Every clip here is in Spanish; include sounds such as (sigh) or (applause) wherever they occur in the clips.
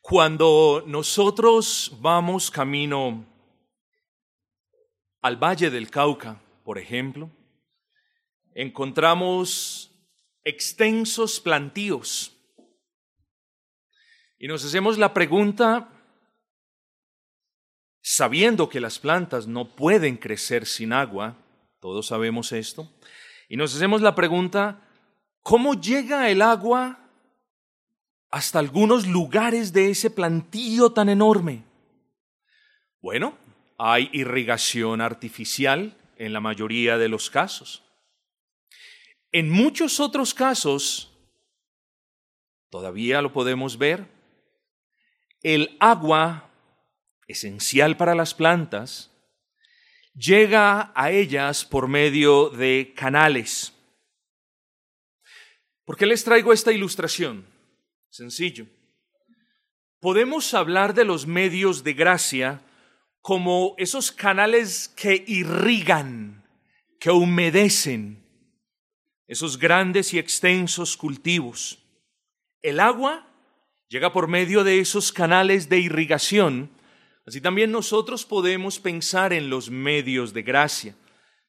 Cuando nosotros vamos camino al Valle del Cauca, por ejemplo, encontramos extensos plantíos. Y nos hacemos la pregunta, sabiendo que las plantas no pueden crecer sin agua, todos sabemos esto, y nos hacemos la pregunta, ¿cómo llega el agua hasta algunos lugares de ese plantío tan enorme? Bueno, hay irrigación artificial en la mayoría de los casos. En muchos otros casos, todavía lo podemos ver, el agua, esencial para las plantas, llega a ellas por medio de canales. ¿Por qué les traigo esta ilustración? Sencillo. Podemos hablar de los medios de gracia como esos canales que irrigan, que humedecen esos grandes y extensos cultivos. El agua llega por medio de esos canales de irrigación. Así también nosotros podemos pensar en los medios de gracia.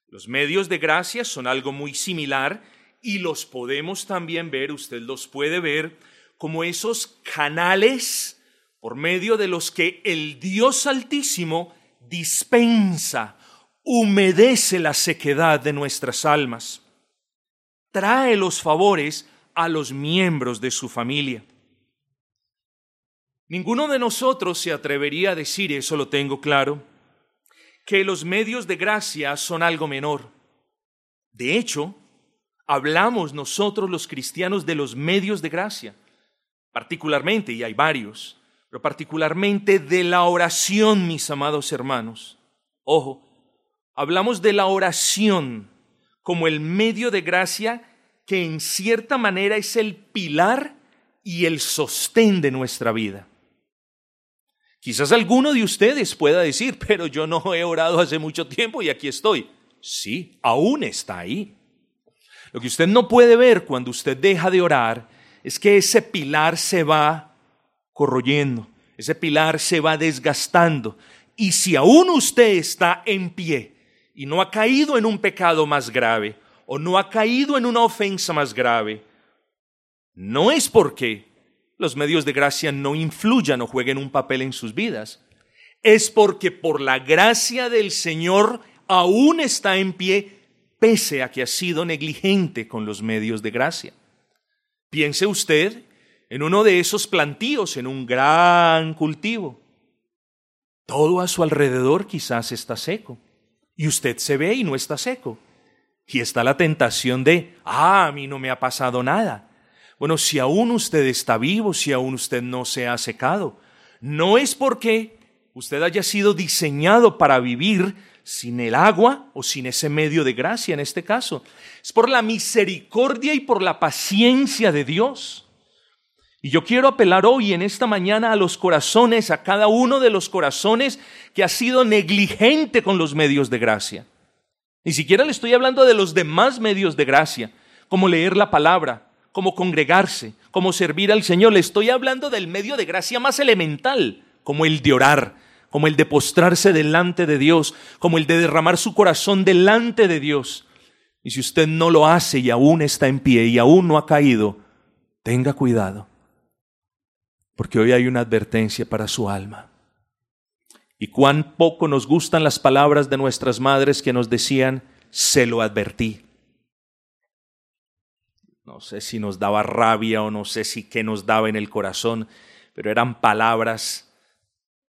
Los medios de gracia son algo muy similar y los podemos también ver, usted los puede ver, como esos canales por medio de los que el Dios Altísimo dispensa, humedece la sequedad de nuestras almas, trae los favores a los miembros de su familia. Ninguno de nosotros se atrevería a decir, eso lo tengo claro, que los medios de gracia son algo menor. De hecho, hablamos nosotros los cristianos de los medios de gracia, particularmente, y hay varios, pero particularmente de la oración, mis amados hermanos. Ojo, hablamos de la oración como el medio de gracia que en cierta manera es el pilar y el sostén de nuestra vida. Quizás alguno de ustedes pueda decir, (laughs) pero yo no he orado hace mucho tiempo y aquí estoy. Sí, aún está ahí. Lo que usted no puede ver cuando usted deja de orar es que ese pilar se va corroyendo, ese pilar se va desgastando. Y si aún usted está en pie y no ha caído en un pecado más grave o no ha caído en una ofensa más grave, no es porque los medios de gracia no influyan o jueguen un papel en sus vidas. Es porque por la gracia del Señor aún está en pie pese a que ha sido negligente con los medios de gracia. Piense usted en uno de esos plantíos, en un gran cultivo. Todo a su alrededor quizás está seco. Y usted se ve y no está seco. Y está la tentación de, ah, a mí no me ha pasado nada. Bueno, si aún usted está vivo, si aún usted no se ha secado, no es porque usted haya sido diseñado para vivir sin el agua o sin ese medio de gracia en este caso. Es por la misericordia y por la paciencia de Dios. Y yo quiero apelar hoy en esta mañana a los corazones, a cada uno de los corazones que ha sido negligente con los medios de gracia. Ni siquiera le estoy hablando de los demás medios de gracia, como leer la palabra, como congregarse, como servir al Señor. Le estoy hablando del medio de gracia más elemental, como el de orar, como el de postrarse delante de Dios, como el de derramar su corazón delante de Dios. Y si usted no lo hace y aún está en pie y aún no ha caído, tenga cuidado porque hoy hay una advertencia para su alma. Y cuán poco nos gustan las palabras de nuestras madres que nos decían, se lo advertí. No sé si nos daba rabia o no sé si qué nos daba en el corazón, pero eran palabras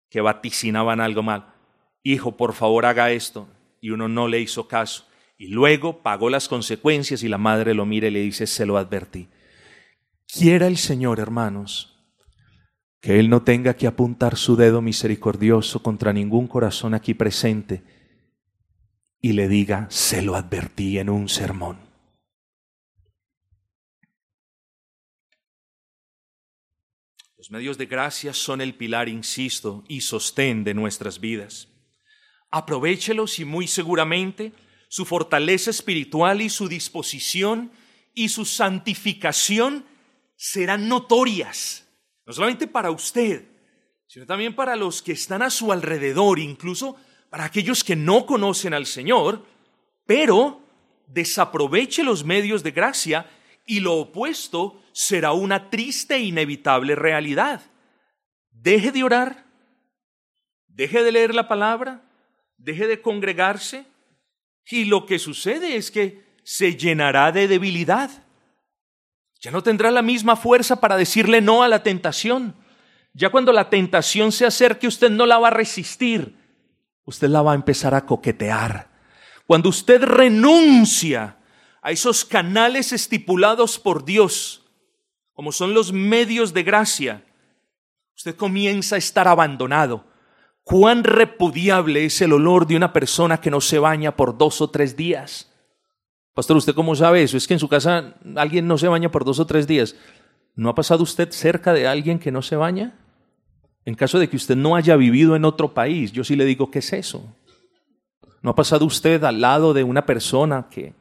que vaticinaban algo mal. Hijo, por favor haga esto. Y uno no le hizo caso. Y luego pagó las consecuencias y la madre lo mira y le dice, se lo advertí. Quiera el Señor, hermanos, que Él no tenga que apuntar su dedo misericordioso contra ningún corazón aquí presente y le diga, se lo advertí en un sermón. Medios de gracia son el pilar, insisto, y sostén de nuestras vidas. Aprovéchelos y muy seguramente su fortaleza espiritual y su disposición y su santificación serán notorias No solamente para usted, sino también para los que están a su alrededor, incluso para aquellos que no conocen al Señor, pero desaproveche los medios de gracia y lo opuesto será una triste e inevitable realidad. Deje de orar, deje de leer la palabra, deje de congregarse y lo que sucede es que se llenará de debilidad. Ya no tendrá la misma fuerza para decirle no a la tentación. Ya cuando la tentación se acerque, usted no la va a resistir, usted la va a empezar a coquetear. Cuando usted renuncia a esos canales estipulados por Dios, como son los medios de gracia, usted comienza a estar abandonado. Cuán repudiable es el olor de una persona que no se baña por dos o tres días. Pastor, ¿usted cómo sabe eso? Es que en su casa alguien no se baña por dos o tres días. ¿No ha pasado usted cerca de alguien que no se baña? En caso de que usted no haya vivido en otro país, yo sí le digo, ¿qué es eso? ¿No ha pasado usted al lado de una persona que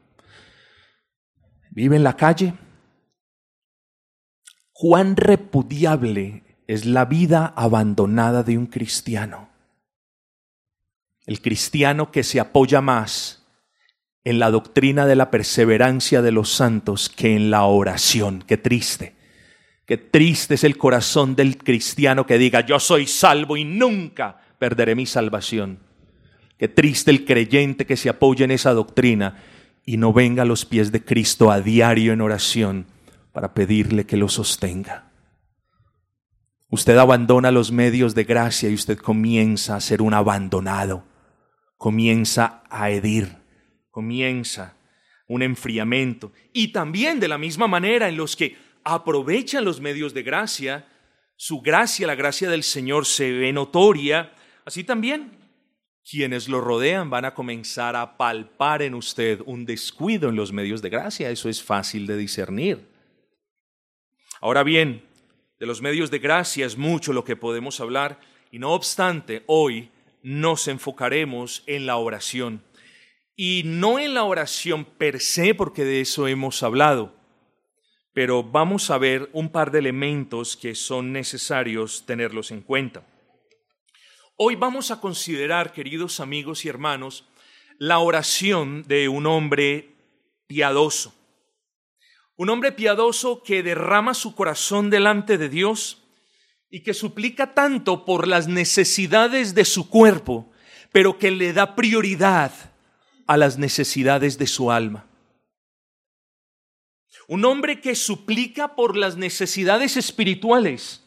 vive en la calle? ¿Cuán repudiable es la vida abandonada de un cristiano? El cristiano que se apoya más en la doctrina de la perseverancia de los santos que en la oración. Qué triste. Qué triste es el corazón del cristiano que diga, yo soy salvo y nunca perderé mi salvación. Qué triste el creyente que se apoya en esa doctrina y no venga a los pies de Cristo a diario en oración para pedirle que lo sostenga. Usted abandona los medios de gracia y usted comienza a ser un abandonado, comienza a herir, comienza un enfriamiento. Y también de la misma manera en los que aprovechan los medios de gracia, su gracia, la gracia del Señor se ve notoria, así también quienes lo rodean van a comenzar a palpar en usted un descuido en los medios de gracia, eso es fácil de discernir. Ahora bien, de los medios de gracia es mucho lo que podemos hablar y no obstante, hoy nos enfocaremos en la oración. Y no en la oración per se, porque de eso hemos hablado, pero vamos a ver un par de elementos que son necesarios tenerlos en cuenta. Hoy vamos a considerar, queridos amigos y hermanos, la oración de un hombre piadoso. Un hombre piadoso que derrama su corazón delante de Dios y que suplica tanto por las necesidades de su cuerpo, pero que le da prioridad a las necesidades de su alma. Un hombre que suplica por las necesidades espirituales,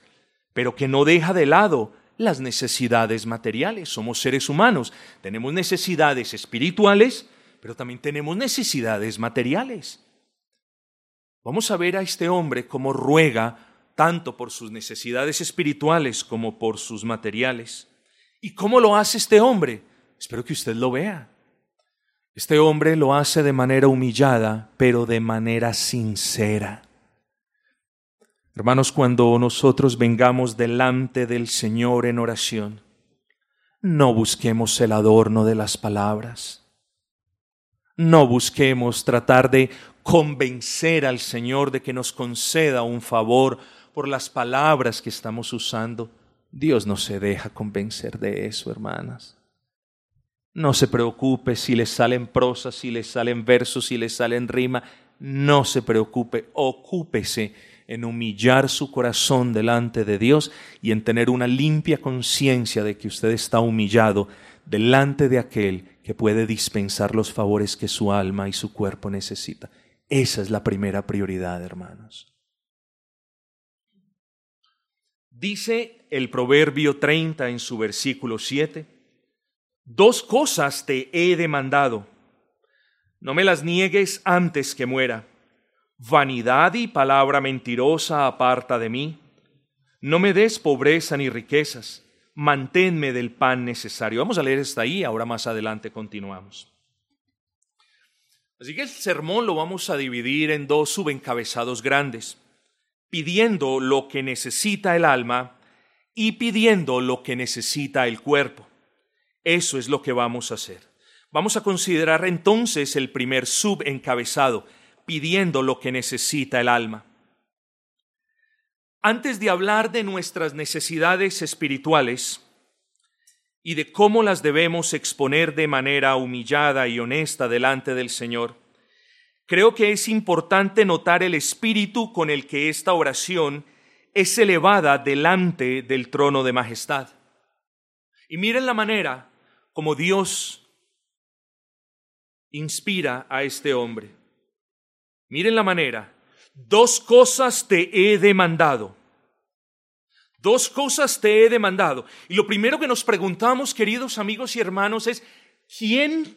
pero que no deja de lado las necesidades materiales. Somos seres humanos, tenemos necesidades espirituales, pero también tenemos necesidades materiales. Vamos a ver a este hombre cómo ruega tanto por sus necesidades espirituales como por sus materiales. ¿Y cómo lo hace este hombre? Espero que usted lo vea. Este hombre lo hace de manera humillada, pero de manera sincera. Hermanos, cuando nosotros vengamos delante del Señor en oración, no busquemos el adorno de las palabras. No busquemos tratar de convencer al Señor de que nos conceda un favor por las palabras que estamos usando. Dios no se deja convencer de eso, hermanas. No se preocupe si le salen prosas, si le salen versos, si le salen rima. No se preocupe, ocúpese en humillar su corazón delante de Dios y en tener una limpia conciencia de que usted está humillado delante de aquel que puede dispensar los favores que su alma y su cuerpo necesita. Esa es la primera prioridad, hermanos. Dice el Proverbio 30 en su versículo 7 Dos cosas te he demandado. No me las niegues antes que muera. Vanidad y palabra mentirosa aparta de mí. No me des pobreza ni riquezas. Manténme del pan necesario. Vamos a leer hasta ahí, ahora más adelante continuamos. Así que el sermón lo vamos a dividir en dos subencabezados grandes, pidiendo lo que necesita el alma y pidiendo lo que necesita el cuerpo. Eso es lo que vamos a hacer. Vamos a considerar entonces el primer subencabezado, pidiendo lo que necesita el alma. Antes de hablar de nuestras necesidades espirituales y de cómo las debemos exponer de manera humillada y honesta delante del Señor, creo que es importante notar el espíritu con el que esta oración es elevada delante del trono de majestad. Y miren la manera como Dios inspira a este hombre. Miren la manera. Dos cosas te he demandado. Dos cosas te he demandado. Y lo primero que nos preguntamos, queridos amigos y hermanos, es, ¿quién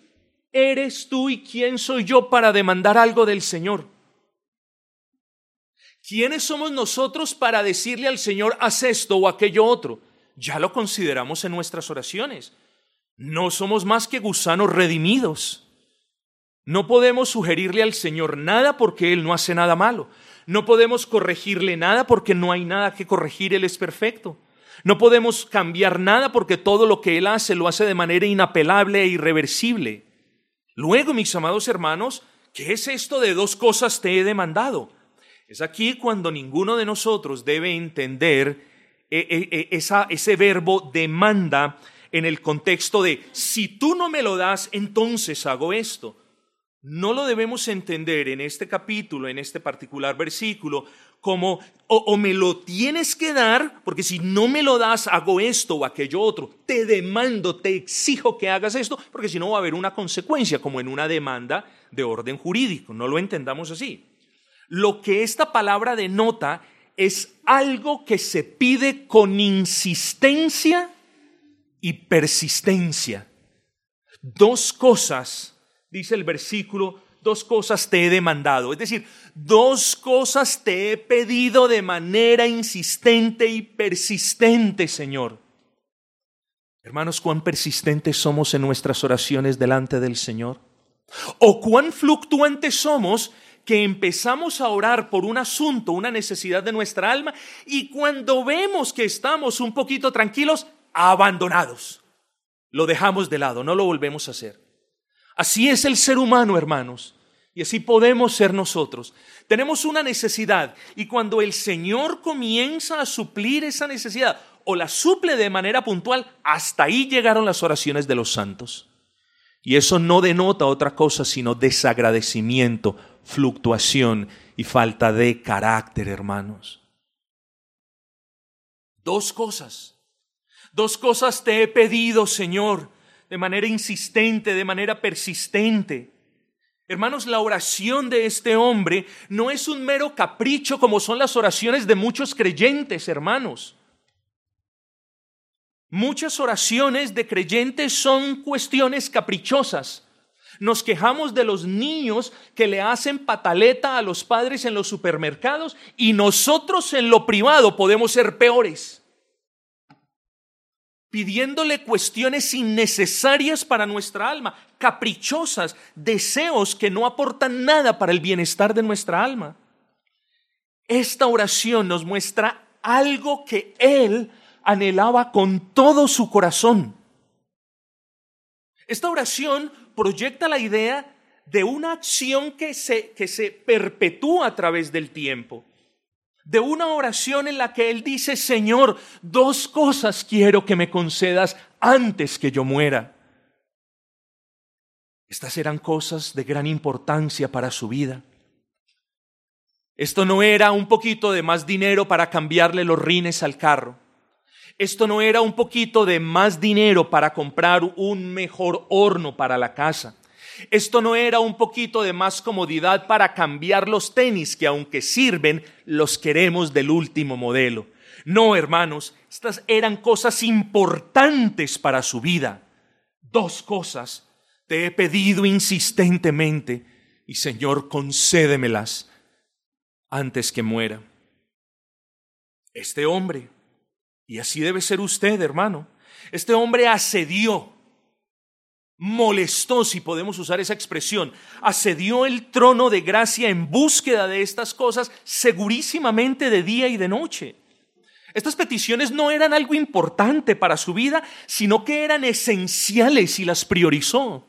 eres tú y quién soy yo para demandar algo del Señor? ¿Quiénes somos nosotros para decirle al Señor, haz esto o aquello otro? Ya lo consideramos en nuestras oraciones. No somos más que gusanos redimidos. No podemos sugerirle al Señor nada porque Él no hace nada malo. No podemos corregirle nada porque no hay nada que corregir, Él es perfecto. No podemos cambiar nada porque todo lo que Él hace lo hace de manera inapelable e irreversible. Luego, mis amados hermanos, ¿qué es esto de dos cosas te he demandado? Es aquí cuando ninguno de nosotros debe entender eh, eh, eh, esa, ese verbo demanda en el contexto de si tú no me lo das, entonces hago esto. No lo debemos entender en este capítulo, en este particular versículo, como o, me lo tienes que dar, porque si no me lo das, hago esto o aquello otro. Te demando, te exijo que hagas esto, porque si no va a haber una consecuencia, como en una demanda de orden jurídico. No lo entendamos así. Lo que esta palabra denota es algo que se pide con insistencia y persistencia. Dos cosas, dice el versículo, dos cosas te he demandado. Es decir, dos cosas te he pedido de manera insistente y persistente, Señor. Hermanos, cuán persistentes somos en nuestras oraciones delante del Señor. O cuán fluctuantes somos que empezamos a orar por un asunto, una necesidad de nuestra alma, y cuando vemos que estamos un poquito tranquilos, abandonados. Lo dejamos de lado, no lo volvemos a hacer. Así es el ser humano, hermanos, y así podemos ser nosotros. Tenemos una necesidad, y cuando el Señor comienza a suplir esa necesidad, o la suple de manera puntual, hasta ahí llegaron las oraciones de los santos. Y eso no denota otra cosa sino desagradecimiento, fluctuación y falta de carácter, hermanos. Dos cosas. Dos cosas te he pedido, Señor, de manera insistente, de manera persistente. Hermanos, la oración de este hombre no es un mero capricho como son las oraciones de muchos creyentes, hermanos. Muchas oraciones de creyentes son cuestiones caprichosas. Nos quejamos de los niños que le hacen pataleta a los padres en los supermercados y nosotros en lo privado podemos ser peores. Pidiéndole cuestiones innecesarias para nuestra alma, caprichosas, deseos que no aportan nada para el bienestar de nuestra alma. Esta oración nos muestra algo que Él anhelaba con todo su corazón. Esta oración proyecta la idea de una acción que se, que se perpetúa a través del tiempo, de una oración en la que Él dice, Señor, dos cosas quiero que me concedas antes que yo muera. Estas eran cosas de gran importancia para su vida. Esto no era un poquito de más dinero para cambiarle los rines al carro. Esto no era un poquito de más dinero para comprar un mejor horno para la casa. Esto no era un poquito de más comodidad para cambiar los tenis que aunque sirven, los queremos del último modelo. No, hermanos, estas eran cosas importantes para su vida. Dos cosas te he pedido insistentemente y Señor, concédemelas antes que muera. Este hombre y así debe ser usted, hermano. Este hombre asedió, molestó, si podemos usar esa expresión, asedió el trono de gracia en búsqueda de estas cosas segurísimamente de día y de noche. Estas peticiones no eran algo importante para su vida, sino que eran esenciales y las priorizó.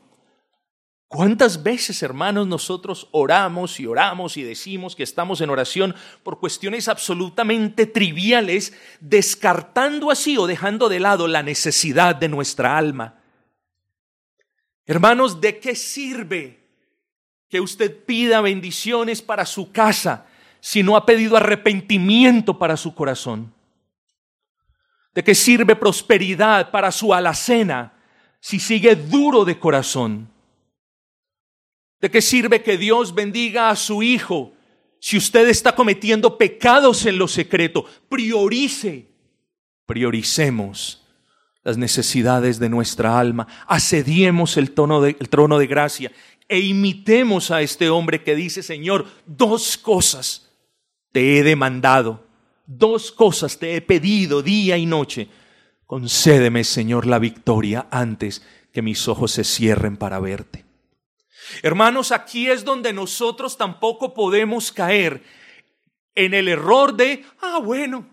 ¿Cuántas veces, hermanos, nosotros oramos y oramos y decimos que estamos en oración por cuestiones absolutamente triviales, descartando así o dejando de lado la necesidad de nuestra alma? Hermanos, ¿de qué sirve que usted pida bendiciones para su casa si no ha pedido arrepentimiento para su corazón? ¿De qué sirve prosperidad para su alacena si sigue duro de corazón? ¿De qué sirve que Dios bendiga a su hijo si usted está cometiendo pecados en lo secreto? Priorice, prioricemos las necesidades de nuestra alma, asediemos el, tono de, el trono de gracia e imitemos a este hombre que dice, Señor, dos cosas te he demandado, dos cosas te he pedido día y noche. Concédeme, Señor, la victoria antes que mis ojos se cierren para verte. Hermanos, aquí es donde nosotros tampoco podemos caer en el error de, ah, bueno,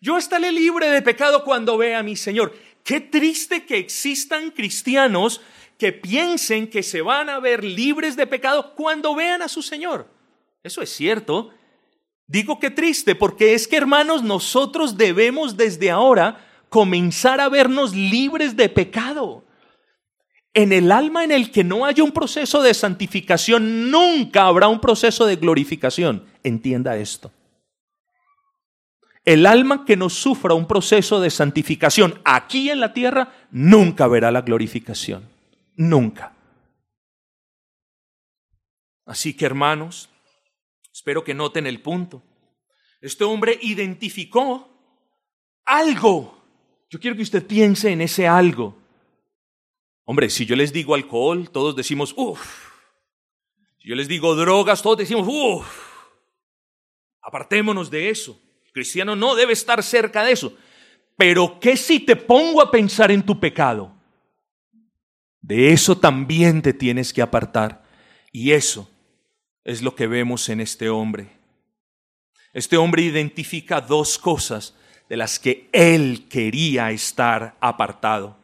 yo estaré libre de pecado cuando vea a mi Señor. Qué triste que existan cristianos que piensen que se van a ver libres de pecado cuando vean a su Señor. Eso es cierto. Digo que triste porque es que hermanos, nosotros debemos desde ahora comenzar a vernos libres de pecado. En el alma en el que no haya un proceso de santificación, nunca habrá un proceso de glorificación. Entienda esto. El alma que no sufra un proceso de santificación aquí en la tierra, nunca verá la glorificación. Nunca. Así que hermanos, espero que noten el punto. Este hombre identificó algo. Yo quiero que usted piense en ese algo. Hombre, si yo les digo alcohol, todos decimos, uff. Si yo les digo drogas, todos decimos, uff. Apartémonos de eso. Cristiano no debe estar cerca de eso. Pero ¿qué si te pongo a pensar en tu pecado? De eso también te tienes que apartar. Y eso es lo que vemos en este hombre. Este hombre identifica dos cosas de las que él quería estar apartado.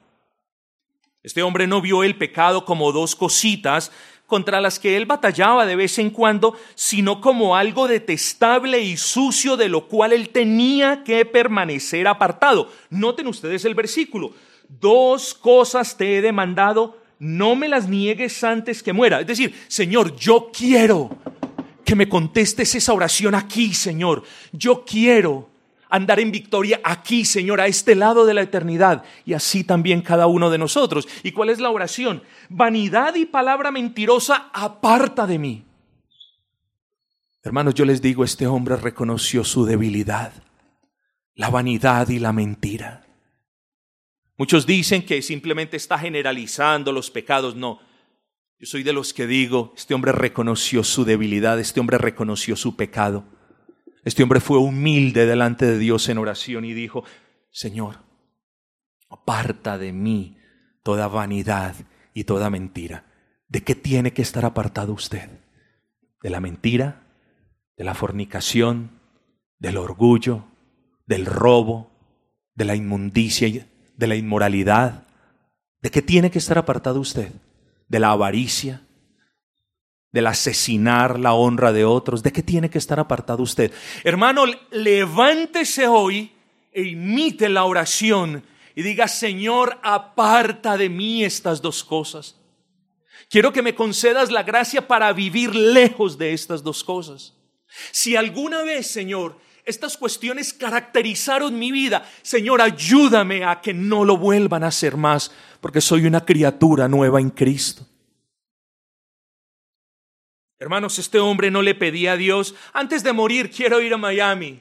Este hombre no vio el pecado como dos cositas contra las que él batallaba de vez en cuando, sino como algo detestable y sucio de lo cual él tenía que permanecer apartado. Noten ustedes el versículo. Dos cosas te he demandado, no me las niegues antes que muera. Es decir, Señor, yo quiero que me contestes esa oración aquí, Señor. Yo quiero andar en victoria aquí, Señor, a este lado de la eternidad y así también cada uno de nosotros. ¿Y cuál es la oración? Vanidad y palabra mentirosa aparta de mí. Hermanos, yo les digo, este hombre reconoció su debilidad, la vanidad y la mentira. Muchos dicen que simplemente está generalizando los pecados. No, yo soy de los que digo, este hombre reconoció su debilidad, este hombre reconoció su pecado. Este hombre fue humilde delante de Dios en oración y dijo, Señor, aparta de mí toda vanidad y toda mentira. ¿De qué tiene que estar apartado usted? ¿De la mentira? ¿De la fornicación? ¿Del orgullo? ¿Del robo? ¿De la inmundicia? ¿De la inmoralidad? ¿De qué tiene que estar apartado usted? ¿De la avaricia? Del asesinar la honra de otros. ¿De qué tiene que estar apartado usted? Hermano, levántese hoy e imite la oración y diga, Señor, aparta de mí estas dos cosas. Quiero que me concedas la gracia para vivir lejos de estas dos cosas. Si alguna vez, Señor, estas cuestiones caracterizaron mi vida, Señor, ayúdame a que no lo vuelvan a hacer más, porque soy una criatura nueva en Cristo. Hermanos, este hombre no le pedía a Dios, antes de morir quiero ir a Miami.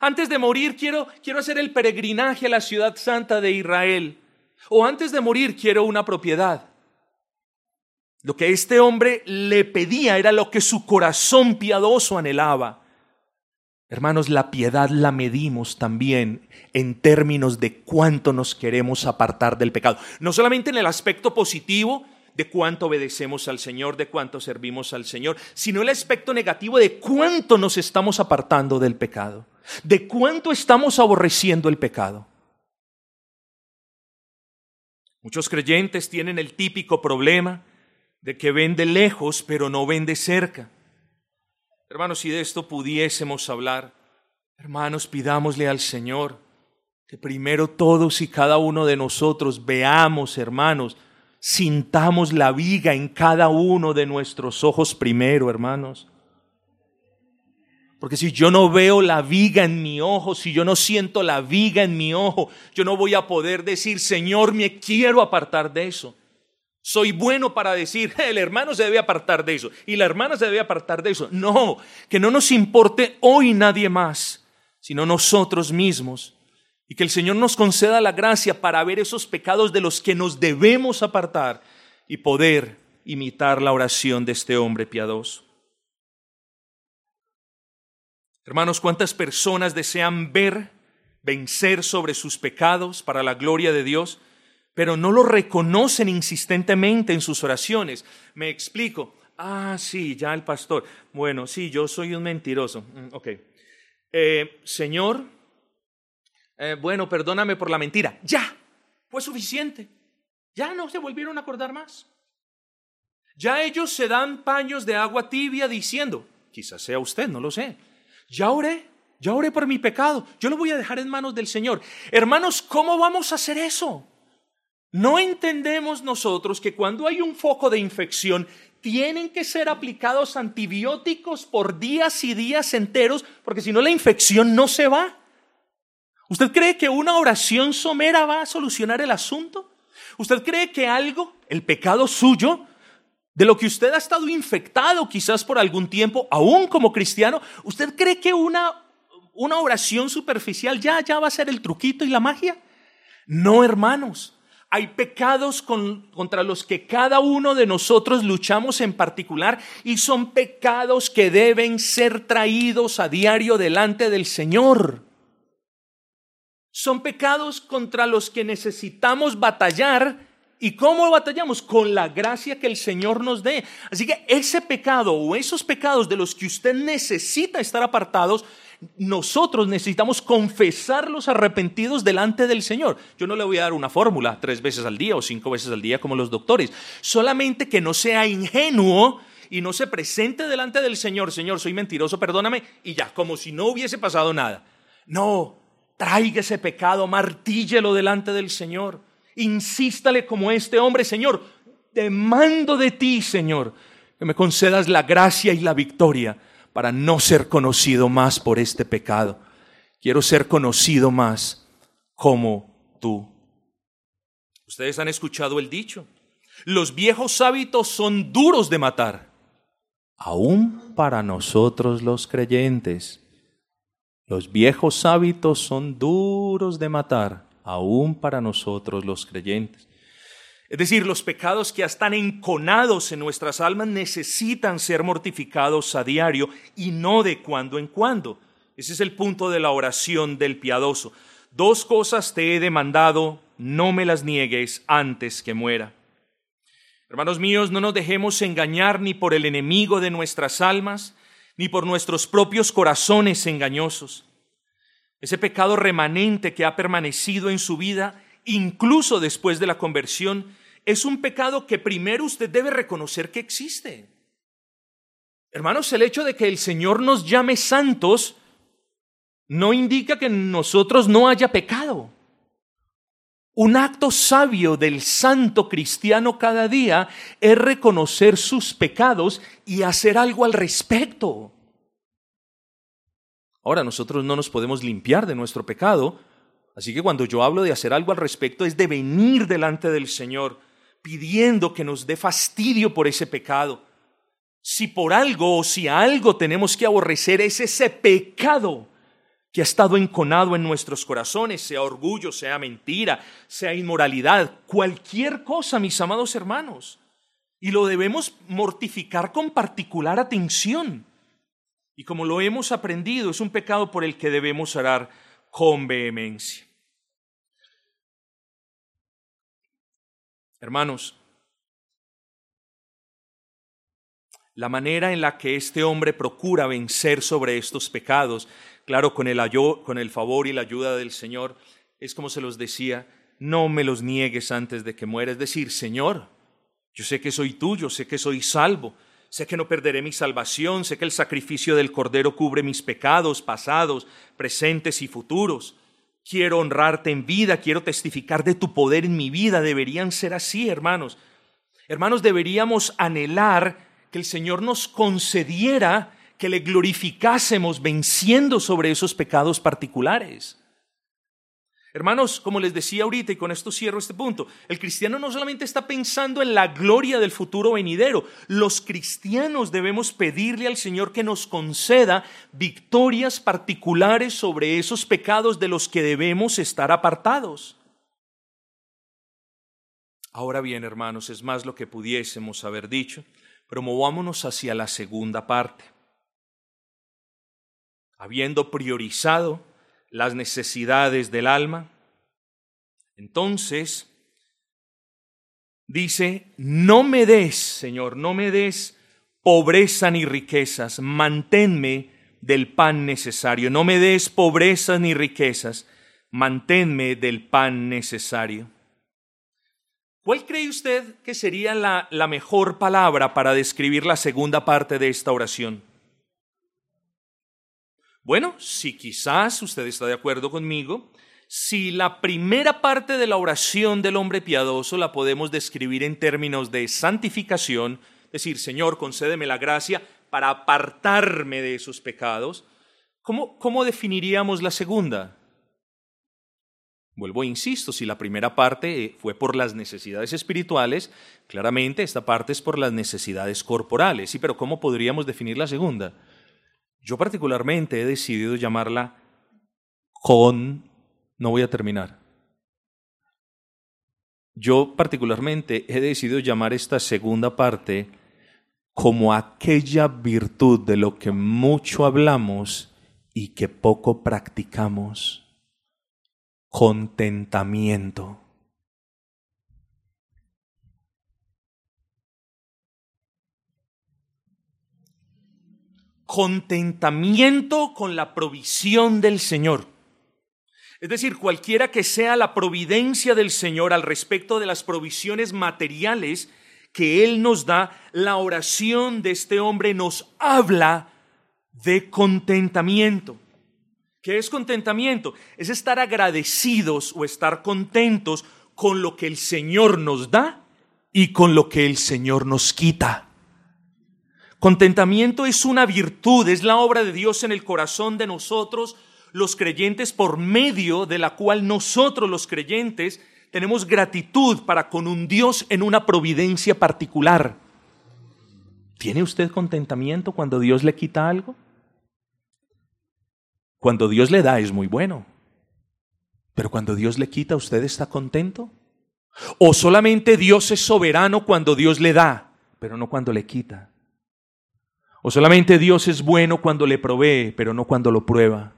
Antes de morir quiero, quiero hacer el peregrinaje a la ciudad santa de Israel. O antes de morir quiero una propiedad. Lo que este hombre le pedía era lo que su corazón piadoso anhelaba. Hermanos, la piedad la medimos también en términos de cuánto nos queremos apartar del pecado. No solamente en el aspecto positivo, de cuánto obedecemos al Señor, de cuánto servimos al Señor, sino el aspecto negativo de cuánto nos estamos apartando del pecado, de cuánto estamos aborreciendo el pecado. Muchos creyentes tienen el típico problema de que ven de lejos pero no ven de cerca. Hermanos, si de esto pudiésemos hablar, hermanos, pidámosle al Señor que primero todos y cada uno de nosotros veamos, hermanos, sintamos la viga en cada uno de nuestros ojos primero, hermanos. Porque si yo no veo la viga en mi ojo, si yo no siento la viga en mi ojo, yo no voy a poder decir, Señor, me quiero apartar de eso. Soy bueno para decir, el hermano se debe apartar de eso y la hermana se debe apartar de eso. No, que no nos importe hoy nadie más, sino nosotros mismos. Y que el Señor nos conceda la gracia para ver esos pecados de los que nos debemos apartar y poder imitar la oración de este hombre piadoso. Hermanos, ¿cuántas personas desean ver vencer sobre sus pecados para la gloria de Dios, pero no lo reconocen insistentemente en sus oraciones? Me explico. Ah, sí, ya el pastor. Bueno, sí, yo soy un mentiroso. Mm, ok. Eh, señor, eh, bueno, perdóname por la mentira. Ya, fue suficiente. Ya no se volvieron a acordar más. Ya ellos se dan paños de agua tibia diciendo, quizás sea usted, no lo sé ya oré, ya oré por mi pecado, yo lo voy a dejar en manos del Señor. Hermanos, ¿cómo vamos a hacer eso? No entendemos nosotros que cuando hay un foco de infección, tienen que ser aplicados antibióticos por días y días enteros, porque si no la infección no se va. ¿Usted cree que una oración somera va a solucionar el asunto? ¿Usted cree que algo, el pecado suyo, de lo que usted ha estado infectado quizás por algún tiempo, aún como cristiano, ¿usted cree que una, una oración superficial ya, ya va a ser el truquito y la magia? No, hermanos. Hay pecados contra los que cada uno de nosotros luchamos en particular y son pecados que deben ser traídos a diario delante del Señor. Son pecados contra los que necesitamos batallar ¿Y cómo batallamos? Con la gracia que el Señor nos dé. Así que ese pecado o esos pecados de los que usted necesita estar apartados, nosotros necesitamos confesarlos arrepentidos delante del Señor. Yo no le voy a dar una fórmula tres veces al día o cinco veces al día como los doctores. Solamente que no sea ingenuo y no se presente delante del Señor, Señor, soy mentiroso, perdóname, y ya, como si no hubiese pasado nada. No, traiga ese pecado, martíllelo delante del Señor. Insístale como este hombre, Señor, demando de ti, Señor, que me concedas la gracia y la victoria para no ser conocido más por este pecado. Quiero ser conocido más como tú. Ustedes han escuchado el dicho. Los viejos hábitos son duros de matar, aún para nosotros los creyentes. Los viejos hábitos son duros de matar, aún para nosotros los creyentes. Es decir, los pecados que están enconados en nuestras almas necesitan ser mortificados a diario y no de cuando en cuando. Ese es el punto de la oración del piadoso. Dos cosas te he demandado, no me las niegues antes que muera. Hermanos míos, no nos dejemos engañar ni por el enemigo de nuestras almas, ni por nuestros propios corazones engañosos ese pecado remanente que ha permanecido en su vida, incluso después de la conversión, es un pecado que primero usted debe reconocer que existe. Hermanos, el hecho de que el Señor nos llame santos no indica que en nosotros no haya pecado. Un acto sabio del santo cristiano cada día es reconocer sus pecados y hacer algo al respecto. Ahora, nosotros no nos podemos limpiar de nuestro pecado, así que cuando yo hablo de hacer algo al respecto es de venir delante del Señor pidiendo que nos dé fastidio por ese pecado. Si por algo o si algo tenemos que aborrecer es ese pecado que ha estado enconado en nuestros corazones, sea orgullo, sea mentira, sea inmoralidad, cualquier cosa, mis amados hermanos. Y lo debemos mortificar con particular atención. Y como lo hemos aprendido, es un pecado por el que debemos orar con vehemencia. Hermanos, la manera en la que este hombre procura vencer sobre estos pecados, claro, con el, con el favor y la ayuda del Señor, es como se los decía, no me los niegues antes de que muera. Es decir, Señor, yo sé que soy tuyo, sé que soy salvo, sé que no perderé mi salvación, sé que el sacrificio del Cordero cubre mis pecados pasados, presentes y futuros. Quiero honrarte en vida, quiero testificar de tu poder en mi vida. Deberían ser así, hermanos. Hermanos, deberíamos anhelar que el Señor nos concediera que le glorificásemos venciendo sobre esos pecados particulares. Hermanos, como les decía ahorita, y con esto cierro este punto, el cristiano no solamente está pensando en la gloria del futuro venidero, los cristianos debemos pedirle al Señor que nos conceda victorias particulares sobre esos pecados de los que debemos estar apartados. Ahora bien, hermanos, es más lo que pudiésemos haber dicho, pero movámonos hacia la segunda parte habiendo priorizado las necesidades del alma, entonces dice, no me des, Señor, no me des pobreza ni riquezas, manténme del pan necesario, no me des pobreza ni riquezas, manténme del pan necesario. ¿Cuál cree usted que sería la, la mejor palabra para describir la segunda parte de esta oración? Bueno, si quizás usted está de acuerdo conmigo, si la primera parte de la oración del hombre piadoso la podemos describir en términos de santificación, decir, Señor, concédeme la gracia para apartarme de esos pecados, ¿cómo, cómo definiríamos la segunda? Vuelvo e insisto, si la primera parte fue por las necesidades espirituales, claramente esta parte es por las necesidades corporales. Sí, pero ¿cómo podríamos definir la segunda? Yo particularmente he decidido llamarla con... No voy a terminar. Yo particularmente he decidido llamar esta segunda parte como aquella virtud de lo que mucho hablamos y que poco practicamos. Contentamiento. Contentamiento con la provisión del Señor. Es decir, cualquiera que sea la providencia del Señor al respecto de las provisiones materiales que Él nos da, la oración de este hombre nos habla de contentamiento. ¿Qué es contentamiento? Es estar agradecidos o estar contentos con lo que el Señor nos da y con lo que el Señor nos quita. Contentamiento es una virtud, es la obra de Dios en el corazón de nosotros, los creyentes, por medio de la cual nosotros los creyentes tenemos gratitud para con un Dios en una providencia particular. ¿Tiene usted contentamiento cuando Dios le quita algo? Cuando Dios le da es muy bueno, pero cuando Dios le quita, ¿usted está contento? ¿O solamente Dios es soberano cuando Dios le da, pero no cuando le quita? O solamente Dios es bueno cuando le provee, pero no cuando lo prueba.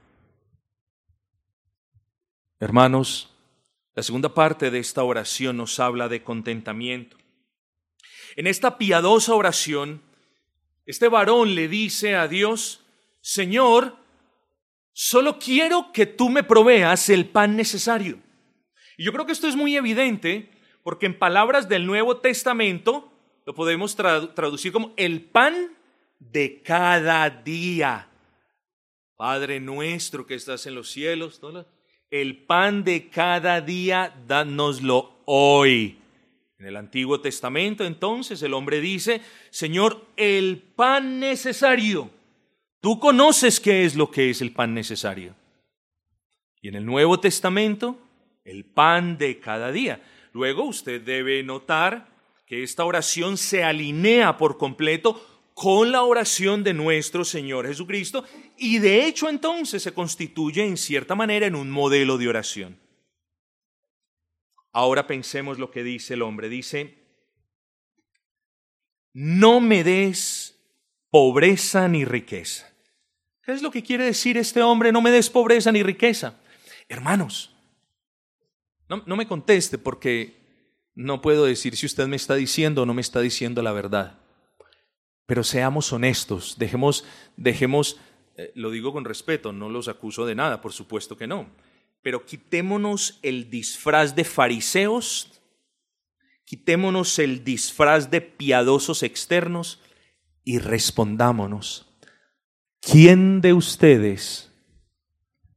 Hermanos, la segunda parte de esta oración nos habla de contentamiento. En esta piadosa oración, este varón le dice a Dios, Señor, solo quiero que tú me proveas el pan necesario. Y yo creo que esto es muy evidente porque en palabras del Nuevo Testamento lo podemos traducir como el pan de cada día. Padre nuestro que estás en los cielos, el pan de cada día, dánoslo hoy. En el Antiguo Testamento entonces el hombre dice, Señor, el pan necesario. Tú conoces qué es lo que es el pan necesario. Y en el Nuevo Testamento, el pan de cada día. Luego usted debe notar que esta oración se alinea por completo con la oración de nuestro Señor Jesucristo y de hecho entonces se constituye en cierta manera en un modelo de oración. Ahora pensemos lo que dice el hombre. Dice, no me des pobreza ni riqueza. ¿Qué es lo que quiere decir este hombre? No me des pobreza ni riqueza. Hermanos, no, no me conteste porque no puedo decir si usted me está diciendo o no me está diciendo la verdad. Pero seamos honestos, dejemos, dejemos, eh, lo digo con respeto, no los acuso de nada, por supuesto que no. pero quitémonos el disfraz de fariseos, quitémonos el disfraz de piadosos externos y respondámonos. ¿Quién de ustedes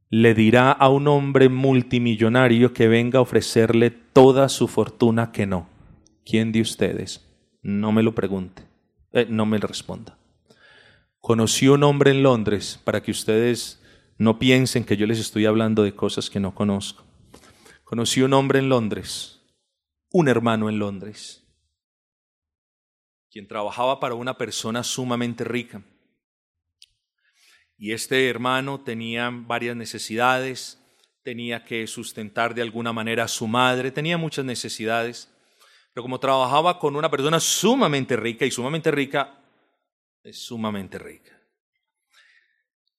le dirá a un hombre multimillonario que venga a ofrecerle toda su fortuna que no? ¿Quién de ustedes? No me lo pregunte, eh, no me responda. Conocí un hombre en Londres, para que ustedes no piensen que yo les estoy hablando de cosas que no conozco. Conocí un hombre en Londres, un hermano en Londres, quien trabajaba para una persona sumamente rica. Y este hermano tenía varias necesidades, tenía que sustentar de alguna manera a su madre, tenía muchas necesidades, pero como trabajaba con una persona sumamente rica y sumamente rica, es sumamente rica.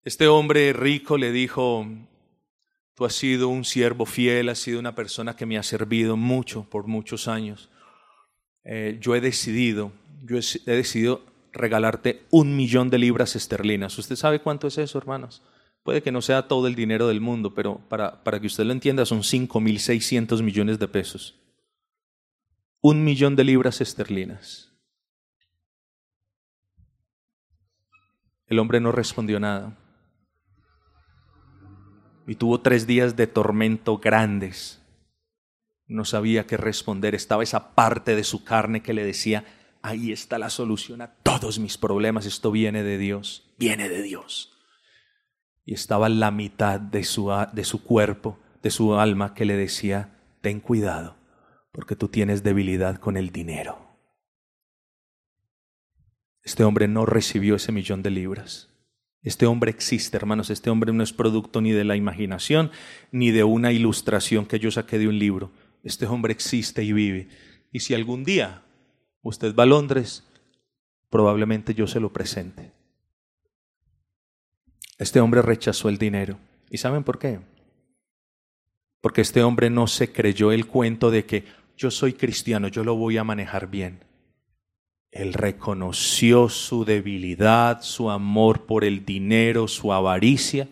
Este hombre rico le dijo, tú has sido un siervo fiel, has sido una persona que me ha servido mucho por muchos años. Eh, yo he decidido, yo he decidido regalarte un millón de libras esterlinas. ¿Usted sabe cuánto es eso, hermanos? Puede que no sea todo el dinero del mundo, pero para, para que usted lo entienda son 5.600 millones de pesos. Un millón de libras esterlinas. El hombre no respondió nada. Y tuvo tres días de tormento grandes. No sabía qué responder. Estaba esa parte de su carne que le decía, ahí está la solución a todos mis problemas, esto viene de Dios, viene de Dios. Y estaba la mitad de su, de su cuerpo, de su alma, que le decía, ten cuidado, porque tú tienes debilidad con el dinero. Este hombre no recibió ese millón de libras. Este hombre existe, hermanos. Este hombre no es producto ni de la imaginación, ni de una ilustración que yo saqué de un libro. Este hombre existe y vive. Y si algún día usted va a Londres, probablemente yo se lo presente. Este hombre rechazó el dinero. ¿Y saben por qué? Porque este hombre no se creyó el cuento de que yo soy cristiano, yo lo voy a manejar bien. Él reconoció su debilidad, su amor por el dinero, su avaricia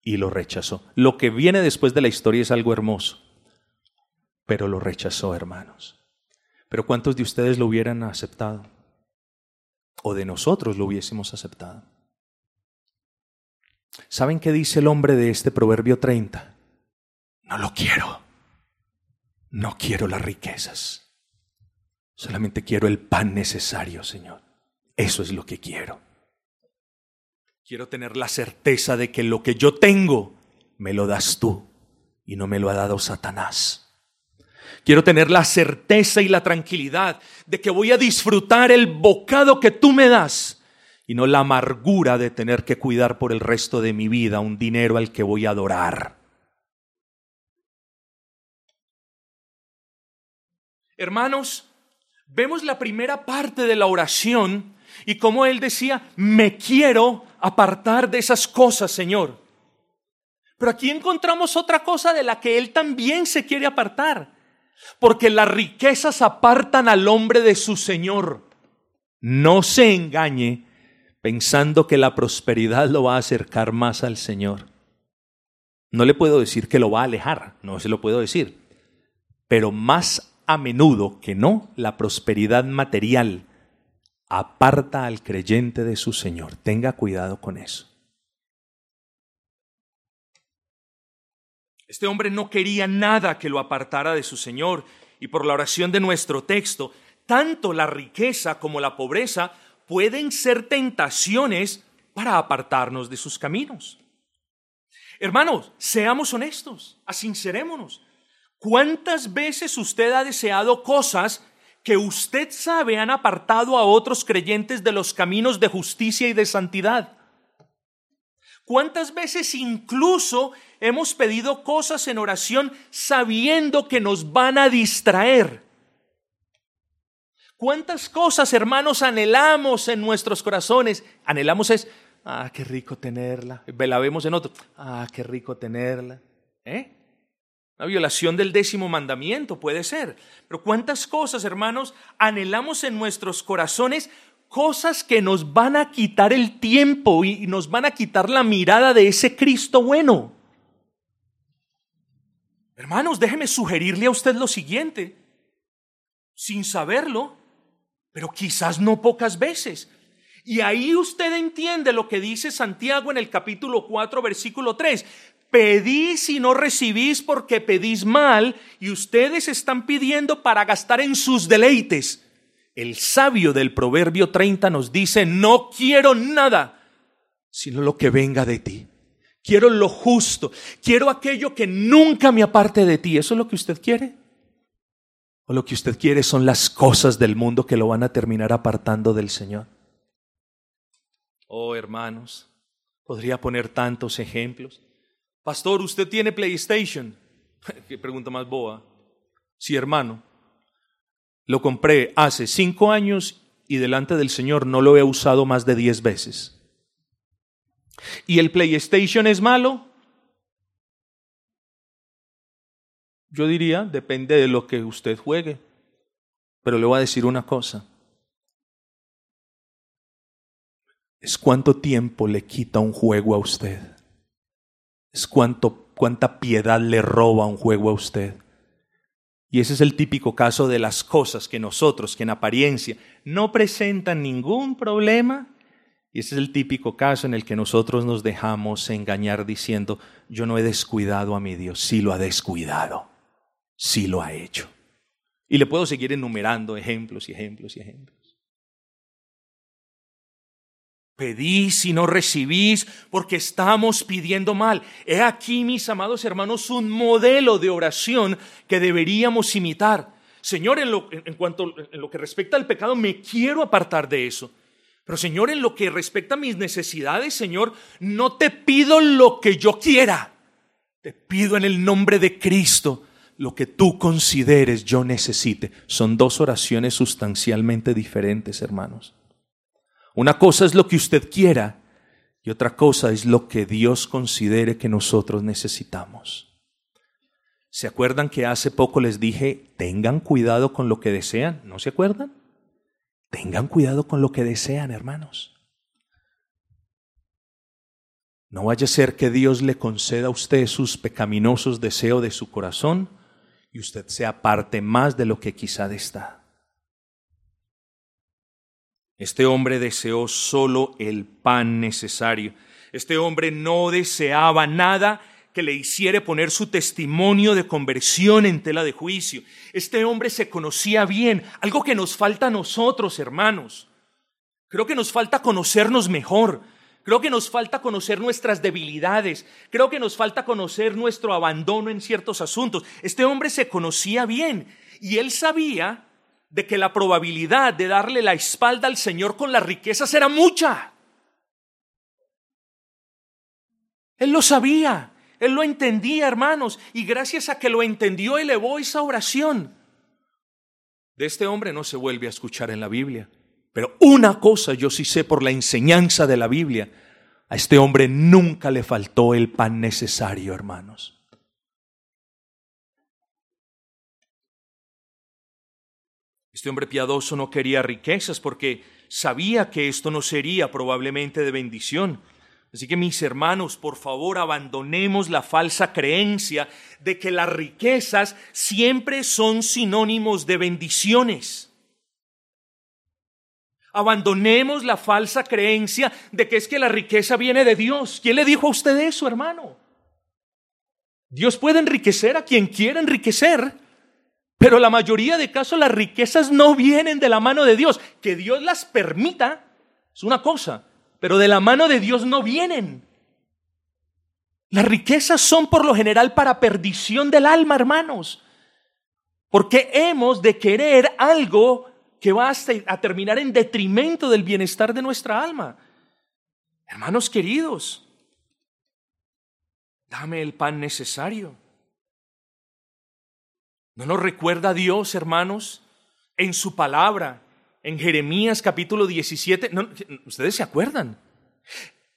y lo rechazó. Lo que viene después de la historia es algo hermoso, pero lo rechazó, hermanos. Pero ¿cuántos de ustedes lo hubieran aceptado? O de nosotros lo hubiésemos aceptado. ¿Saben qué dice el hombre de este Proverbio 30? No lo quiero. No quiero las riquezas. Solamente quiero el pan necesario, Señor. Eso es lo que quiero. Quiero tener la certeza de que lo que yo tengo me lo das tú y no me lo ha dado Satanás. Quiero tener la certeza y la tranquilidad de que voy a disfrutar el bocado que tú me das y no la amargura de tener que cuidar por el resto de mi vida un dinero al que voy a adorar. Hermanos, vemos la primera parte de la oración y como él decía, me quiero apartar de esas cosas, Señor. Pero aquí encontramos otra cosa de la que él también se quiere apartar porque las riquezas apartan al hombre de su Señor. No se engañe pensando que la prosperidad lo va a acercar más al Señor. No le puedo decir que lo va a alejar, no se lo puedo decir, pero más a menudo que no, la prosperidad material aparta al creyente de su Señor. Tenga cuidado con eso. Este hombre no quería nada que lo apartara de su Señor y por la oración de nuestro texto, tanto la riqueza como la pobreza pueden ser tentaciones para apartarnos de sus caminos. Hermanos, seamos honestos, asincerémonos. ¿Cuántas veces usted ha deseado cosas que usted sabe han apartado a otros creyentes de los caminos de justicia y de santidad? ¿Cuántas veces incluso hemos pedido cosas en oración sabiendo que nos van a distraer? ¿Cuántas cosas, hermanos, anhelamos en nuestros corazones? Anhelamos es, ah, qué rico tenerla. La vemos en otro, ah, qué rico tenerla. ¿Eh? Violación del décimo mandamiento puede ser. Pero ¿cuántas cosas, hermanos, anhelamos en nuestros corazones cosas que nos van a quitar el tiempo y nos van a quitar la mirada de ese Cristo bueno. Hermanos, déjeme sugerirle a usted lo siguiente, sin saberlo, pero quizás no pocas veces. Y ahí usted entiende lo que dice Santiago en el capítulo 4, versículo 3. Pedís y no recibís porque pedís mal y ustedes están pidiendo para gastar en sus deleites. El sabio del Proverbio 30 nos dice, no quiero nada, sino lo que venga de ti. Quiero lo justo, quiero aquello que nunca me aparte de ti. ¿Eso es lo que usted quiere? ¿O lo que usted quiere son las cosas del mundo que lo van a terminar apartando del Señor? Oh, hermanos, podría poner tantos ejemplos. Pastor, ¿usted tiene PlayStation? (laughs) Qué pregunta más boa. Sí, hermano. Lo compré hace cinco años y delante del Señor no lo he usado más de diez veces. ¿Y el PlayStation es malo? Yo diría, depende de lo que usted juegue. Pero le voy a decir una cosa. es cuánto tiempo le quita un juego a usted. Es cuánto, cuánta piedad le roba un juego a usted. Y ese es el típico caso de las cosas que nosotros, que en apariencia no presentan ningún problema, y ese es el típico caso en el que nosotros nos dejamos engañar diciendo, yo no he descuidado a mi Dios, sí lo ha descuidado, sí lo ha hecho. Y le puedo seguir enumerando ejemplos y ejemplos y ejemplos. Pedís y no recibís porque estamos pidiendo mal. He aquí, mis amados hermanos, un modelo de oración que deberíamos imitar. Señor, en lo, en cuanto en lo que respecta al pecado, me quiero apartar de eso. Pero Señor, en lo que respecta a mis necesidades, Señor, no te pido lo que yo quiera. Te pido en el nombre de Cristo lo que tú consideres yo necesite. Son dos oraciones sustancialmente diferentes, hermanos. Una cosa es lo que usted quiera y otra cosa es lo que Dios considere que nosotros necesitamos. ¿Se acuerdan que hace poco les dije, tengan cuidado con lo que desean? ¿No se acuerdan? Tengan cuidado con lo que desean, hermanos. No vaya a ser que Dios le conceda a usted sus pecaminosos deseos de su corazón y usted sea parte más de lo que quizá está. Este hombre deseó solo el pan necesario. Este hombre no deseaba nada que le hiciera poner su testimonio de conversión en tela de juicio. Este hombre se conocía bien, algo que nos falta a nosotros, hermanos. Creo que nos falta conocernos mejor. Creo que nos falta conocer nuestras debilidades. Creo que nos falta conocer nuestro abandono en ciertos asuntos. Este hombre se conocía bien y él sabía de que la probabilidad de darle la espalda al Señor con las riquezas era mucha. Él lo sabía, él lo entendía, hermanos, y gracias a que lo entendió, elevó esa oración. De este hombre no se vuelve a escuchar en la Biblia, pero una cosa yo sí sé por la enseñanza de la Biblia, a este hombre nunca le faltó el pan necesario, hermanos. Este hombre piadoso no quería riquezas porque sabía que esto no sería probablemente de bendición. Así que mis hermanos, por favor, abandonemos la falsa creencia de que las riquezas siempre son sinónimos de bendiciones. Abandonemos la falsa creencia de que es que la riqueza viene de Dios. ¿Quién le dijo a usted eso, hermano? Dios puede enriquecer a quien quiera enriquecer. Pero la mayoría de casos las riquezas no vienen de la mano de Dios. Que Dios las permita es una cosa, pero de la mano de Dios no vienen. Las riquezas son por lo general para perdición del alma, hermanos. Porque hemos de querer algo que va a terminar en detrimento del bienestar de nuestra alma. Hermanos queridos, dame el pan necesario. ¿No nos recuerda Dios, hermanos, en su palabra, en Jeremías capítulo 17? Ustedes se acuerdan.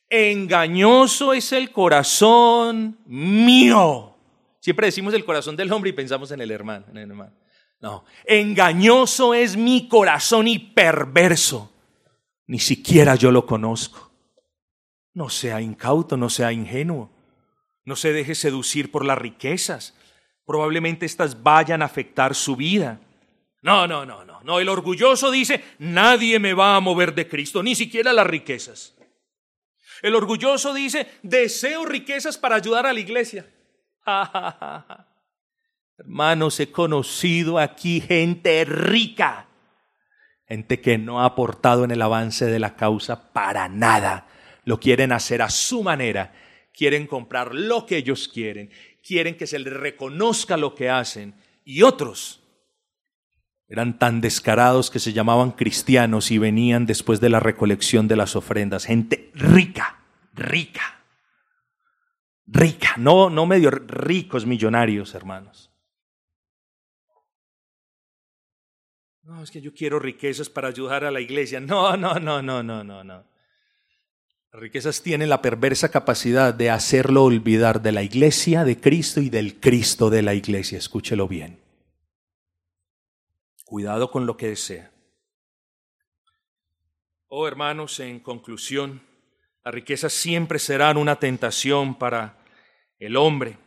Engañoso es el corazón mío. Siempre decimos el corazón del hombre y pensamos en el hermano. En el hermano. No, engañoso es mi corazón y perverso. Ni siquiera yo lo conozco. No sea incauto, no sea ingenuo. No se deje seducir por las riquezas probablemente estas vayan a afectar su vida. No, no, no, no, no. El orgulloso dice, nadie me va a mover de Cristo, ni siquiera las riquezas. El orgulloso dice, deseo riquezas para ayudar a la iglesia. (laughs) Hermanos, he conocido aquí gente rica, gente que no ha aportado en el avance de la causa para nada. Lo quieren hacer a su manera, quieren comprar lo que ellos quieren, quieren que se les reconozca lo que hacen. Y otros eran tan descarados que se llamaban cristianos y venían después de la recolección de las ofrendas. Gente rica, rica, rica, no, no medio ricos millonarios, hermanos. No, es que yo quiero riquezas para ayudar a la iglesia. No, no, no, no, no, no, no. Riquezas tienen la perversa capacidad de hacerlo olvidar de la iglesia de Cristo y del Cristo de la iglesia. Escúchelo bien. Cuidado con lo que desea. Oh hermanos, en conclusión, las riquezas siempre serán una tentación para el hombre.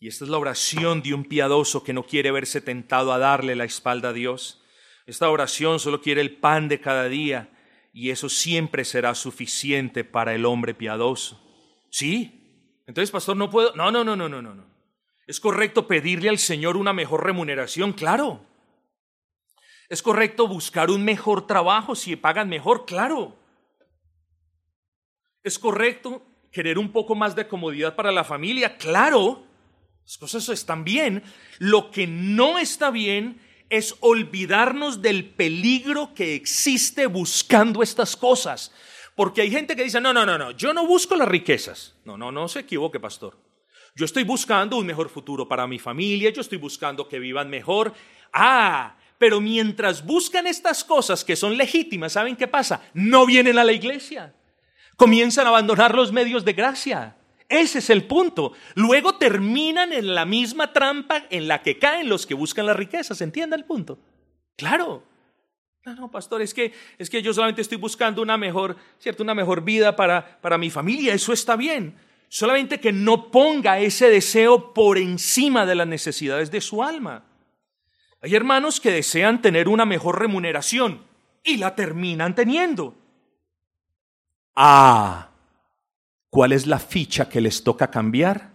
Y esta es la oración de un piadoso que no quiere verse tentado a darle la espalda a Dios. Esta oración solo quiere el pan de cada día y eso siempre será suficiente para el hombre piadoso. ¿Sí? Entonces, pastor, no puedo. No, no, no, no, no, no. ¿Es correcto pedirle al Señor una mejor remuneración? Claro. ¿Es correcto buscar un mejor trabajo si pagan mejor? Claro. ¿Es correcto querer un poco más de comodidad para la familia? Claro. Las cosas están bien. Lo que no está bien es olvidarnos del peligro que existe buscando estas cosas. Porque hay gente que dice, no, no, no, no, yo no busco las riquezas. No, no, no se equivoque, pastor. Yo estoy buscando un mejor futuro para mi familia, yo estoy buscando que vivan mejor. Ah, pero mientras buscan estas cosas que son legítimas, ¿saben qué pasa? No vienen a la iglesia. Comienzan a abandonar los medios de gracia. Ese es el punto. Luego terminan en la misma trampa en la que caen los que buscan las riquezas. ¿Entiende el punto? Claro. No, no, pastor, es que, es que yo solamente estoy buscando una mejor, ¿cierto? Una mejor vida para, para mi familia. Eso está bien. Solamente que no ponga ese deseo por encima de las necesidades de su alma. Hay hermanos que desean tener una mejor remuneración y la terminan teniendo. Ah, ¿Cuál es la ficha que les toca cambiar?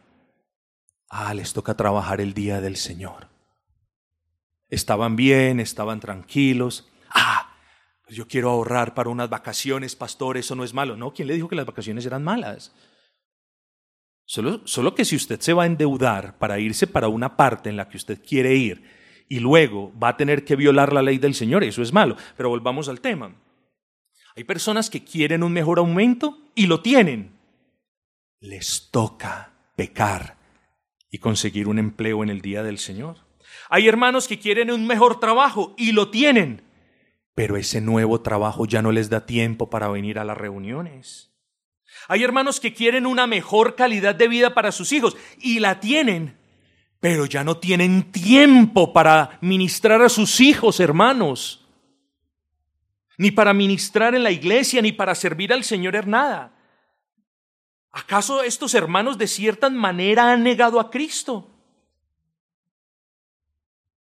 Ah, les toca trabajar el día del Señor. Estaban bien, estaban tranquilos. Ah, pues yo quiero ahorrar para unas vacaciones, pastor, eso no es malo. No, ¿quién le dijo que las vacaciones eran malas? Solo, solo que si usted se va a endeudar para irse para una parte en la que usted quiere ir y luego va a tener que violar la ley del Señor, eso es malo. Pero volvamos al tema. Hay personas que quieren un mejor aumento y lo tienen, les toca pecar y conseguir un empleo en el día del Señor. Hay hermanos que quieren un mejor trabajo y lo tienen, pero ese nuevo trabajo ya no les da tiempo para venir a las reuniones. Hay hermanos que quieren una mejor calidad de vida para sus hijos y la tienen, pero ya no tienen tiempo para ministrar a sus hijos, hermanos, ni para ministrar en la iglesia, ni para servir al Señor en nada. ¿Acaso estos hermanos de cierta manera han negado a Cristo?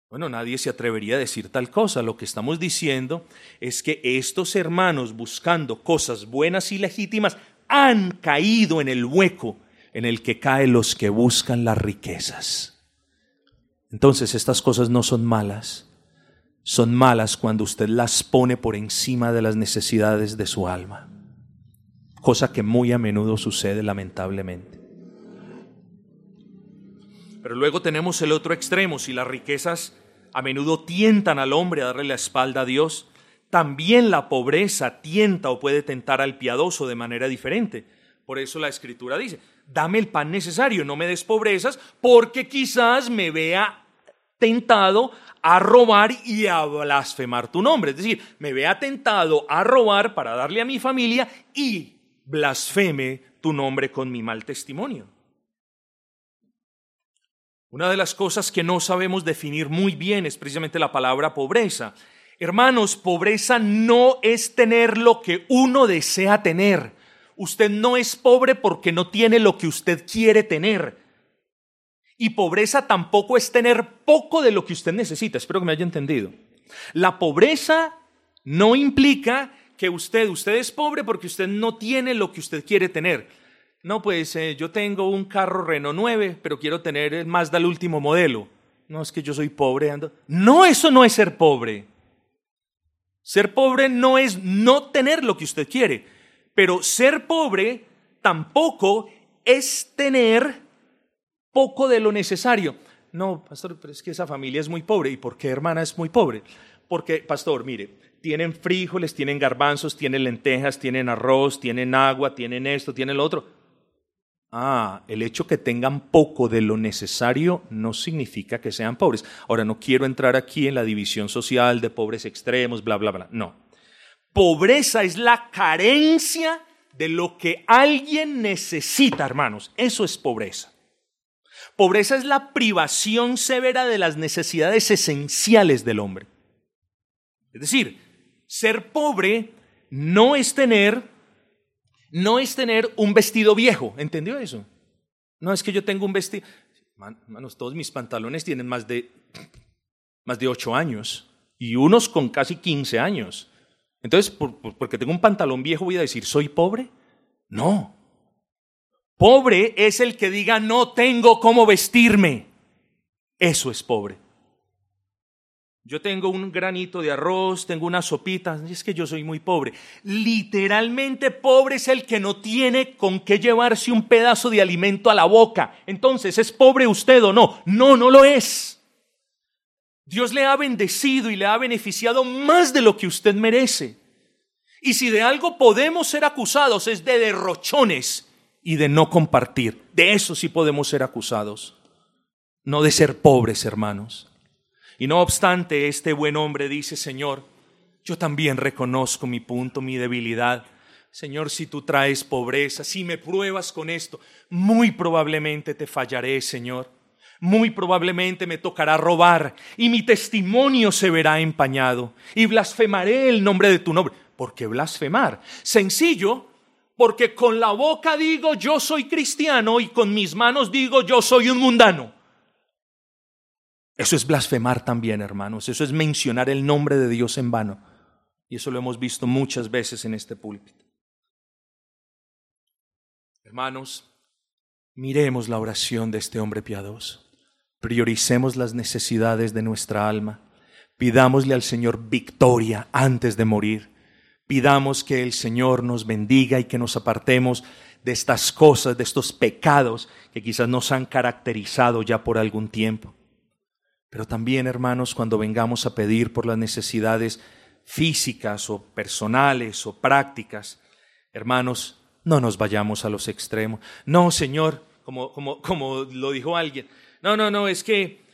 Bueno, nadie se atrevería a decir tal cosa. Lo que estamos diciendo es que estos hermanos buscando cosas buenas y legítimas han caído en el hueco en el que caen los que buscan las riquezas. Entonces estas cosas no son malas. Son malas cuando usted las pone por encima de las necesidades de su alma cosa que muy a menudo sucede lamentablemente. Pero luego tenemos el otro extremo, si las riquezas a menudo tientan al hombre a darle la espalda a Dios, también la pobreza tienta o puede tentar al piadoso de manera diferente. Por eso la escritura dice, dame el pan necesario, no me des pobrezas, porque quizás me vea tentado a robar y a blasfemar tu nombre. Es decir, me vea tentado a robar para darle a mi familia y blasfeme tu nombre con mi mal testimonio. Una de las cosas que no sabemos definir muy bien es precisamente la palabra pobreza. Hermanos, pobreza no es tener lo que uno desea tener. Usted no es pobre porque no tiene lo que usted quiere tener. Y pobreza tampoco es tener poco de lo que usted necesita. Espero que me haya entendido. La pobreza no implica que usted, usted es pobre porque usted no tiene lo que usted quiere tener. No, pues eh, yo tengo un carro Renault 9, pero quiero tener el Mazda el último modelo. No, es que yo soy pobre. Ando. No, eso no es ser pobre. Ser pobre no es no tener lo que usted quiere, pero ser pobre tampoco es tener poco de lo necesario. No, pastor, pero es que esa familia es muy pobre. ¿Y por qué, hermana, es muy pobre? Porque, pastor, mire, tienen frijoles, tienen garbanzos, tienen lentejas, tienen arroz, tienen agua, tienen esto, tienen lo otro. Ah, el hecho que tengan poco de lo necesario no significa que sean pobres. Ahora, no quiero entrar aquí en la división social de pobres extremos, bla, bla, bla. No. Pobreza es la carencia de lo que alguien necesita, hermanos. Eso es pobreza. Pobreza es la privación severa de las necesidades esenciales del hombre. Es decir, ser pobre no es tener no es tener un vestido viejo, ¿entendió eso? No es que yo tengo un vestido, hermanos, todos mis pantalones tienen más de más de ocho años y unos con casi 15 años. Entonces, porque tengo un pantalón viejo voy a decir, ¿soy pobre? No. Pobre es el que diga no tengo cómo vestirme. Eso es pobre. Yo tengo un granito de arroz, tengo una sopita, y es que yo soy muy pobre. Literalmente pobre es el que no tiene con qué llevarse un pedazo de alimento a la boca. Entonces, ¿es pobre usted o no? No, no lo es. Dios le ha bendecido y le ha beneficiado más de lo que usted merece. Y si de algo podemos ser acusados es de derrochones y de no compartir. De eso sí podemos ser acusados, no de ser pobres, hermanos. Y no obstante, este buen hombre dice, Señor, yo también reconozco mi punto, mi debilidad. Señor, si tú traes pobreza, si me pruebas con esto, muy probablemente te fallaré, Señor. Muy probablemente me tocará robar y mi testimonio se verá empañado y blasfemaré el nombre de tu nombre. ¿Por qué blasfemar? Sencillo, porque con la boca digo yo soy cristiano y con mis manos digo yo soy un mundano. Eso es blasfemar también, hermanos. Eso es mencionar el nombre de Dios en vano. Y eso lo hemos visto muchas veces en este púlpito. Hermanos, miremos la oración de este hombre piadoso. Prioricemos las necesidades de nuestra alma. Pidámosle al Señor victoria antes de morir. Pidamos que el Señor nos bendiga y que nos apartemos de estas cosas, de estos pecados que quizás nos han caracterizado ya por algún tiempo. Pero también, hermanos, cuando vengamos a pedir por las necesidades físicas o personales o prácticas, hermanos, no nos vayamos a los extremos. No, Señor, como, como, como lo dijo alguien, no, no, no, es que,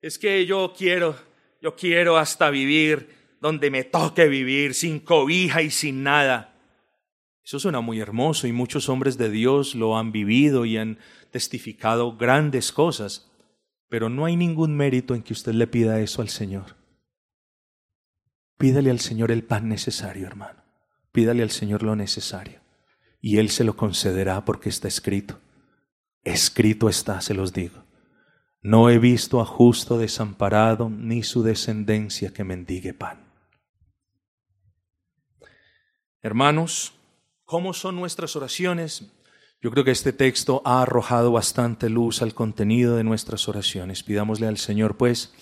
es que yo quiero, yo quiero hasta vivir donde me toque vivir, sin cobija y sin nada. Eso suena muy hermoso y muchos hombres de Dios lo han vivido y han testificado grandes cosas, pero no hay ningún mérito en que usted le pida eso al Señor. Pídale al Señor el pan necesario, hermano. Pídale al Señor lo necesario. Y Él se lo concederá porque está escrito. Escrito está, se los digo. No he visto a justo desamparado ni su descendencia que mendigue pan. Hermanos, ¿cómo son nuestras oraciones? Yo creo que este texto ha arrojado bastante luz al contenido de nuestras oraciones. Pidámosle al Señor, pues,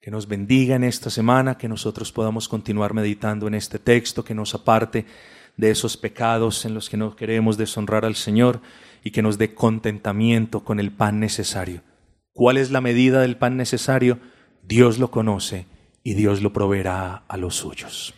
que nos bendiga en esta semana, que nosotros podamos continuar meditando en este texto, que nos aparte de esos pecados en los que no queremos deshonrar al Señor y que nos dé contentamiento con el pan necesario. ¿Cuál es la medida del pan necesario? Dios lo conoce y Dios lo proveerá a los suyos.